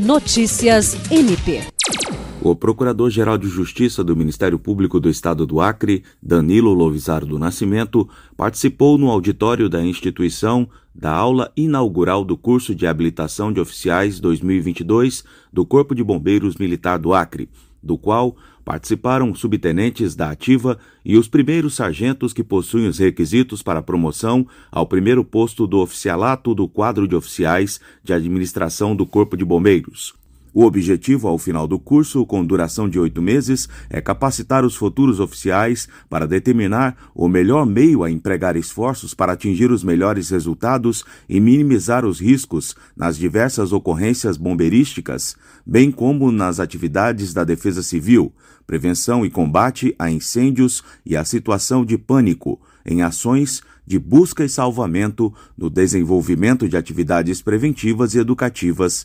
Notícias MP. O Procurador-Geral de Justiça do Ministério Público do Estado do Acre, Danilo Lovisaro do Nascimento, participou no auditório da instituição da aula inaugural do curso de habilitação de oficiais 2022 do Corpo de Bombeiros Militar do Acre, do qual participaram subtenentes da ativa e os primeiros sargentos que possuem os requisitos para promoção ao primeiro posto do oficialato do quadro de oficiais de administração do Corpo de Bombeiros. O objetivo, ao final do curso, com duração de oito meses, é capacitar os futuros oficiais para determinar o melhor meio a empregar esforços para atingir os melhores resultados e minimizar os riscos nas diversas ocorrências bombeirísticas, bem como nas atividades da defesa civil, prevenção e combate a incêndios e a situação de pânico, em ações de busca e salvamento, no desenvolvimento de atividades preventivas e educativas